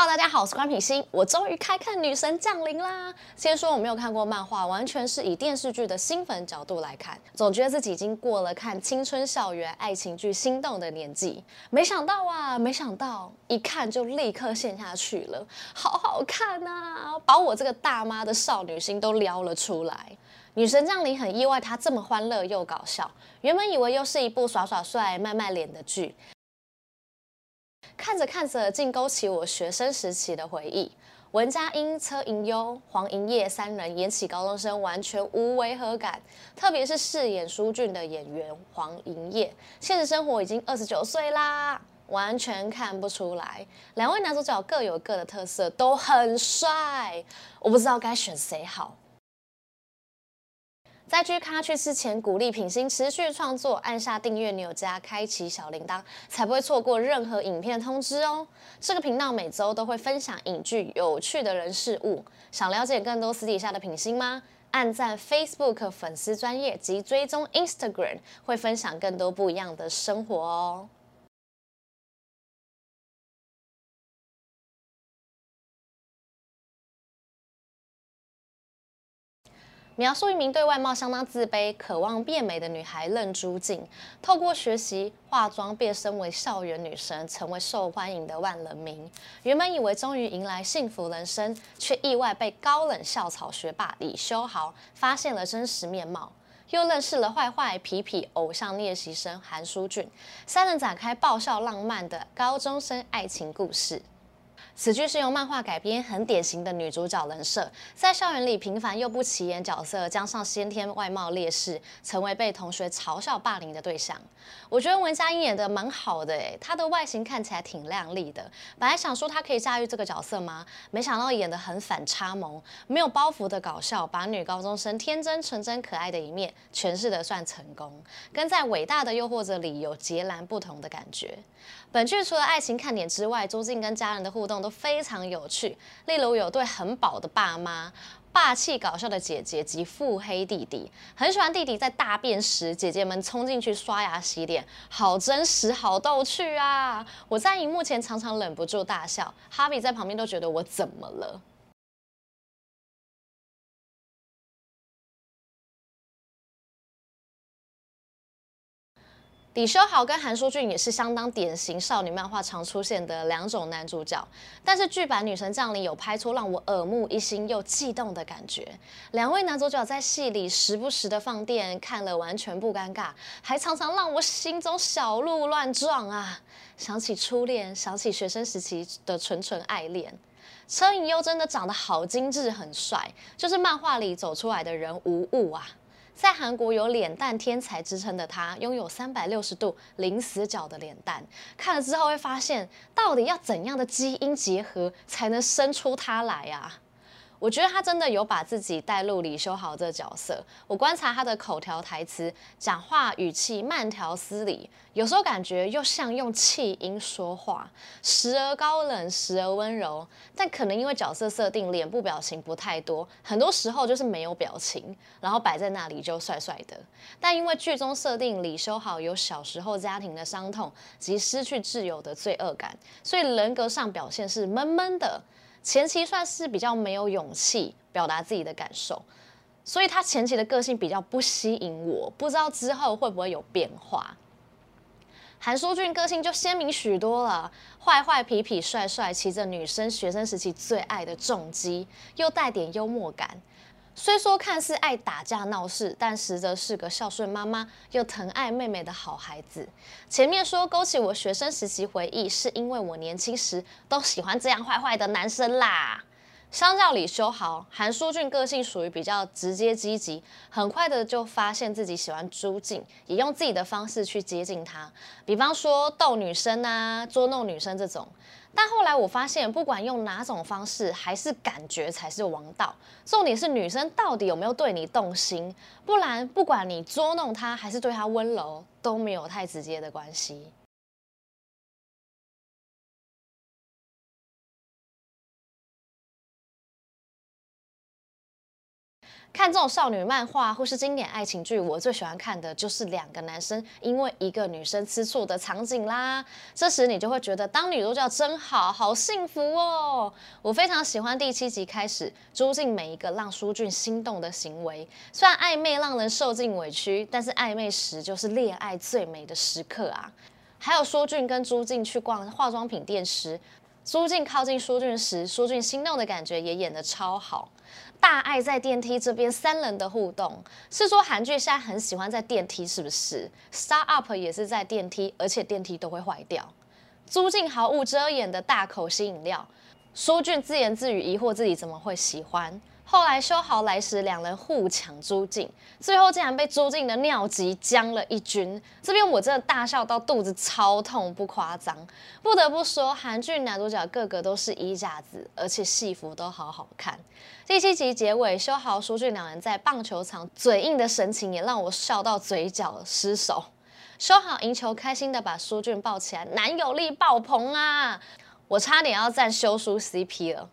Hello，大家好，我是关品心。我终于开看《女神降临》啦！先说我没有看过漫画，完全是以电视剧的新粉角度来看，总觉得自己已经过了看青春校园爱情剧心动的年纪。没想到啊，没想到一看就立刻陷下去了，好好看啊，把我这个大妈的少女心都撩了出来。《女神降临》很意外，它这么欢乐又搞笑。原本以为又是一部耍耍帅、卖卖脸的剧。看着看着，竟勾起我学生时期的回忆。文佳音、车银优、黄银叶三人演起高中生，完全无违和感。特别是饰演舒俊的演员黄银叶，现实生活已经二十九岁啦，完全看不出来。两位男主角各有各的特色，都很帅，我不知道该选谁好。在去咖去之前，鼓励品心持续创作，按下订阅钮加开启小铃铛，才不会错过任何影片通知哦。这个频道每周都会分享影剧有趣的人事物，想了解更多私底下的品心吗？按赞 Facebook 粉丝专页及追踪 Instagram，会分享更多不一样的生活哦。描述一名对外貌相当自卑、渴望变美的女孩任珠静，透过学习化妆变身为校园女神，成为受欢迎的万人迷。原本以为终于迎来幸福人生，却意外被高冷校草学霸李修豪发现了真实面貌，又认识了坏坏皮皮偶像练习生韩书俊，三人展开爆笑浪漫的高中生爱情故事。此剧是由漫画改编，很典型的女主角人设，在校园里平凡又不起眼角色，加上先天外貌劣势，成为被同学嘲笑霸凌的对象。我觉得文佳音演得蛮好的，诶，她的外形看起来挺靓丽的。本来想说她可以驾驭这个角色吗？没想到演得很反差萌，没有包袱的搞笑，把女高中生天真纯真可爱的一面诠释得算成功，跟在伟大的诱惑者里有截然不同的感觉。本剧除了爱情看点之外，朱静跟家人的互动都非常有趣，例如有对很宝的爸妈、霸气搞笑的姐姐及腹黑弟弟。很喜欢弟弟在大便时，姐姐们冲进去刷牙洗脸，好真实，好逗趣啊！我在荧幕前常常忍不住大笑，哈比在旁边都觉得我怎么了。李修豪跟韩书俊也是相当典型少女漫画常出现的两种男主角，但是剧版《女神降临》有拍出让我耳目一新又悸动的感觉。两位男主角在戏里时不时的放电，看了完全不尴尬，还常常让我心中小鹿乱撞啊！想起初恋，想起学生时期的纯纯爱恋。车银优真的长得好精致，很帅，就是漫画里走出来的人无误啊！在韩国有“脸蛋天才”之称的他，拥有三百六十度零死角的脸蛋。看了之后会发现，到底要怎样的基因结合才能生出他来啊？我觉得他真的有把自己带入李修豪这角色。我观察他的口条台词，讲话语气慢条斯理，有时候感觉又像用气音说话，时而高冷，时而温柔。但可能因为角色设定，脸部表情不太多，很多时候就是没有表情，然后摆在那里就帅帅的。但因为剧中设定李修豪有小时候家庭的伤痛及失去挚友的罪恶感，所以人格上表现是闷闷的。前期算是比较没有勇气表达自己的感受，所以他前期的个性比较不吸引我，不知道之后会不会有变化。韩书俊个性就鲜明许多了，坏坏痞痞帅帅，骑着女生学生时期最爱的重机，又带点幽默感。虽说看似爱打架闹事，但实则是个孝顺妈妈又疼爱妹妹的好孩子。前面说勾起我学生时期回忆，是因为我年轻时都喜欢这样坏坏的男生啦。相较李修豪，韩书俊个性属于比较直接积极，很快的就发现自己喜欢朱静，也用自己的方式去接近她，比方说逗女生啊，捉弄女生这种。但后来我发现，不管用哪种方式，还是感觉才是王道。重点是女生到底有没有对你动心，不然不管你捉弄她还是对她温柔，都没有太直接的关系。看这种少女漫画或是经典爱情剧，我最喜欢看的就是两个男生因为一个女生吃醋的场景啦。这时你就会觉得当女主角真好，好幸福哦。我非常喜欢第七集开始朱静每一个让舒俊心动的行为，虽然暧昧让人受尽委屈，但是暧昧时就是恋爱最美的时刻啊。还有舒俊跟朱静去逛化妆品店时，朱静靠近苏俊时，苏俊心动的感觉也演得超好。大爱在电梯这边三人的互动，是说韩剧现在很喜欢在电梯，是不是？Start Up 也是在电梯，而且电梯都会坏掉。朱静毫无遮掩的大口吸饮料，苏俊自言自语疑惑自己怎么会喜欢。后来修豪来时，两人互抢朱静，最后竟然被朱静的尿急将了一军。这边我真的大笑到肚子超痛，不夸张。不得不说，韩剧男主角个个都是衣架子，而且戏服都好好看。第七集结尾，修豪、书俊两人在棒球场嘴硬的神情，也让我笑到嘴角失手。修豪赢球，开心的把书俊抱起来，男友力爆棚啊！我差点要站修书 CP 了。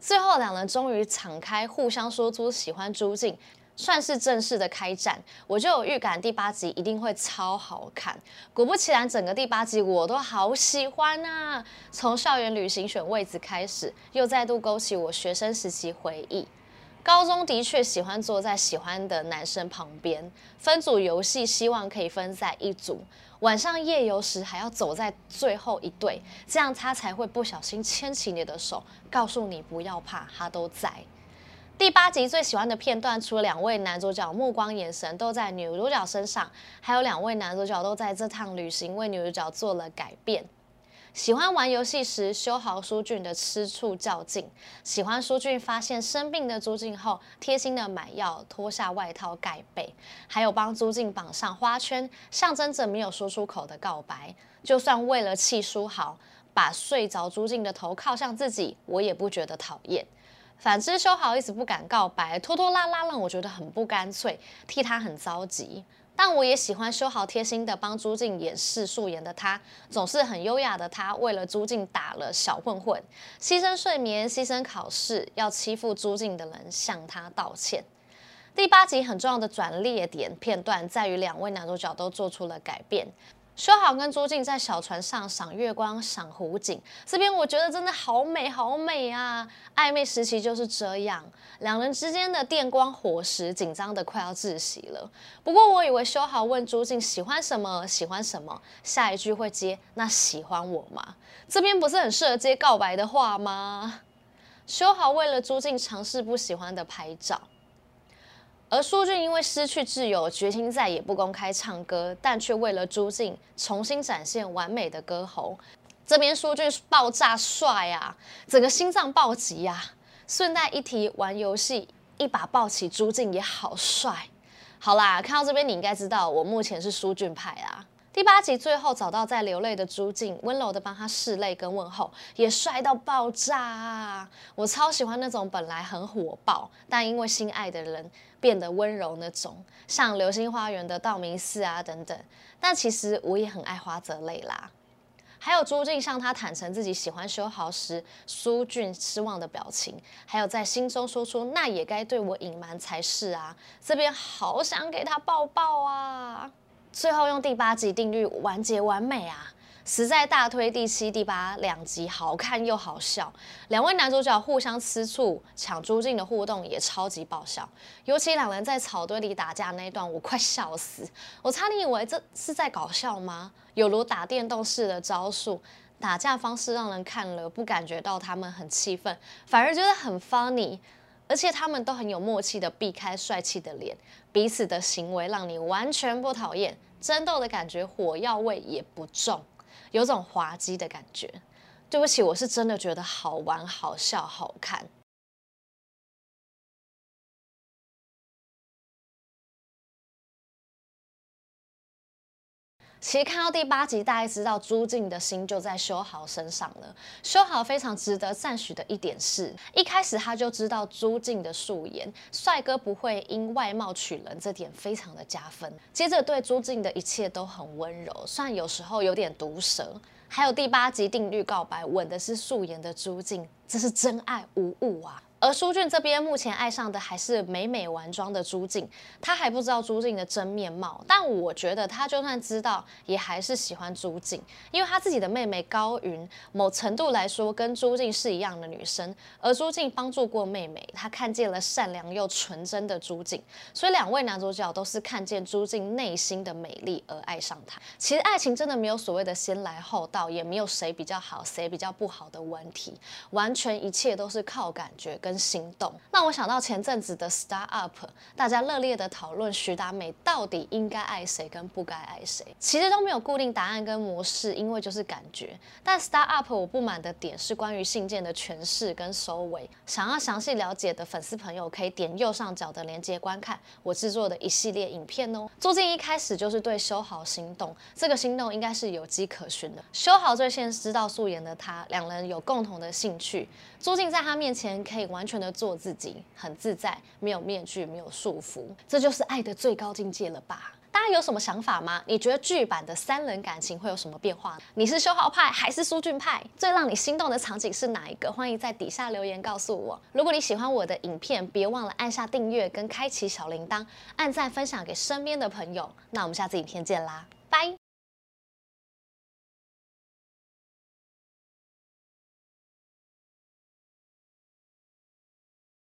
最后两人终于敞开，互相说出喜欢朱静，算是正式的开战。我就有预感第八集一定会超好看。果不其然，整个第八集我都好喜欢啊！从校园旅行选位置开始，又再度勾起我学生时期回忆。高中的确喜欢坐在喜欢的男生旁边，分组游戏希望可以分在一组。晚上夜游时还要走在最后一队，这样他才会不小心牵起你的手，告诉你不要怕，他都在。第八集最喜欢的片段，除了两位男主角目光眼神都在女主角身上，还有两位男主角都在这趟旅行为女主角做了改变。喜欢玩游戏时，修豪书俊的吃醋较劲；喜欢书俊发现生病的朱静后，贴心的买药、脱下外套盖被，还有帮朱静绑上花圈，象征着没有说出口的告白。就算为了气书豪，把睡着朱静的头靠向自己，我也不觉得讨厌。反之，修豪一直不敢告白，拖拖拉拉让我觉得很不干脆，替他很着急。但我也喜欢修好贴心的帮朱静掩饰素颜的他，总是很优雅的他，为了朱静打了小混混，牺牲睡眠，牺牲考试，要欺负朱静的人向他道歉。第八集很重要的转捩点片段在于两位男主角都做出了改变。修好跟朱静在小船上赏月光、赏湖景，这边我觉得真的好美好美啊！暧昧时期就是这样，两人之间的电光火石，紧张得快要窒息了。不过我以为修好问朱静喜欢什么，喜欢什么，下一句会接那喜欢我吗？这边不是很适合接告白的话吗？修好为了朱静尝试不喜欢的拍照。而苏俊因为失去挚友，决心再也不公开唱歌，但却为了朱静重新展现完美的歌喉。这边苏俊爆炸帅啊，整个心脏暴击啊！顺带一提，玩游戏一把抱起朱静也好帅。好啦，看到这边你应该知道，我目前是苏俊派啦。第八集最后找到在流泪的朱静，温柔的帮他拭泪跟问候，也帅到爆炸啊！我超喜欢那种本来很火爆，但因为心爱的人变得温柔那种，像《流星花园》的道明寺啊等等。但其实我也很爱花泽类啦。还有朱静向他坦诚自己喜欢修豪时，苏俊失望的表情，还有在心中说出那也该对我隐瞒才是啊！这边好想给他抱抱啊！最后用第八集定律完结完美啊！实在大推第七、第八两集，好看又好笑。两位男主角互相吃醋、抢朱静的互动也超级爆笑。尤其两人在草堆里打架那一段，我快笑死！我差点以为这是在搞笑吗？有如打电动式的招数，打架方式让人看了不感觉到他们很气愤，反而觉得很 funny。而且他们都很有默契的避开帅气的脸，彼此的行为让你完全不讨厌，争斗的感觉火药味也不重，有种滑稽的感觉。对不起，我是真的觉得好玩、好笑、好看。其实看到第八集，大概知道朱静的心就在修豪身上了。修豪非常值得赞许的一点是，一开始他就知道朱静的素颜，帅哥不会因外貌取人，这点非常的加分。接着对朱静的一切都很温柔，虽然有时候有点毒舌。还有第八集定律告白，吻的是素颜的朱静，这是真爱无误啊！而书俊这边目前爱上的还是美美完妆的朱静，他还不知道朱静的真面貌。但我觉得他就算知道，也还是喜欢朱静，因为他自己的妹妹高云，某程度来说跟朱静是一样的女生。而朱静帮助过妹妹，他看见了善良又纯真的朱静，所以两位男主角都是看见朱静内心的美丽而爱上她。其实爱情真的没有所谓的先来后到，也没有谁比较好，谁比较不好的问题，完全一切都是靠感觉跟。跟行动，那我想到前阵子的 Start Up，大家热烈的讨论徐达美到底应该爱谁跟不该爱谁，其实都没有固定答案跟模式，因为就是感觉。但 Start Up 我不满的点是关于信件的诠释跟收尾，想要详细了解的粉丝朋友可以点右上角的链接观看我制作的一系列影片哦。朱静一开始就是对修豪心动，这个心动应该是有迹可循的。修豪最先知道素颜的他，两人有共同的兴趣，朱静在他面前可以完。全的做自己，很自在，没有面具，没有束缚，这就是爱的最高境界了吧？大家有什么想法吗？你觉得剧版的三人感情会有什么变化？你是修豪派还是苏俊派？最让你心动的场景是哪一个？欢迎在底下留言告诉我。如果你喜欢我的影片，别忘了按下订阅跟开启小铃铛，按赞分享给身边的朋友。那我们下次影片见啦，拜。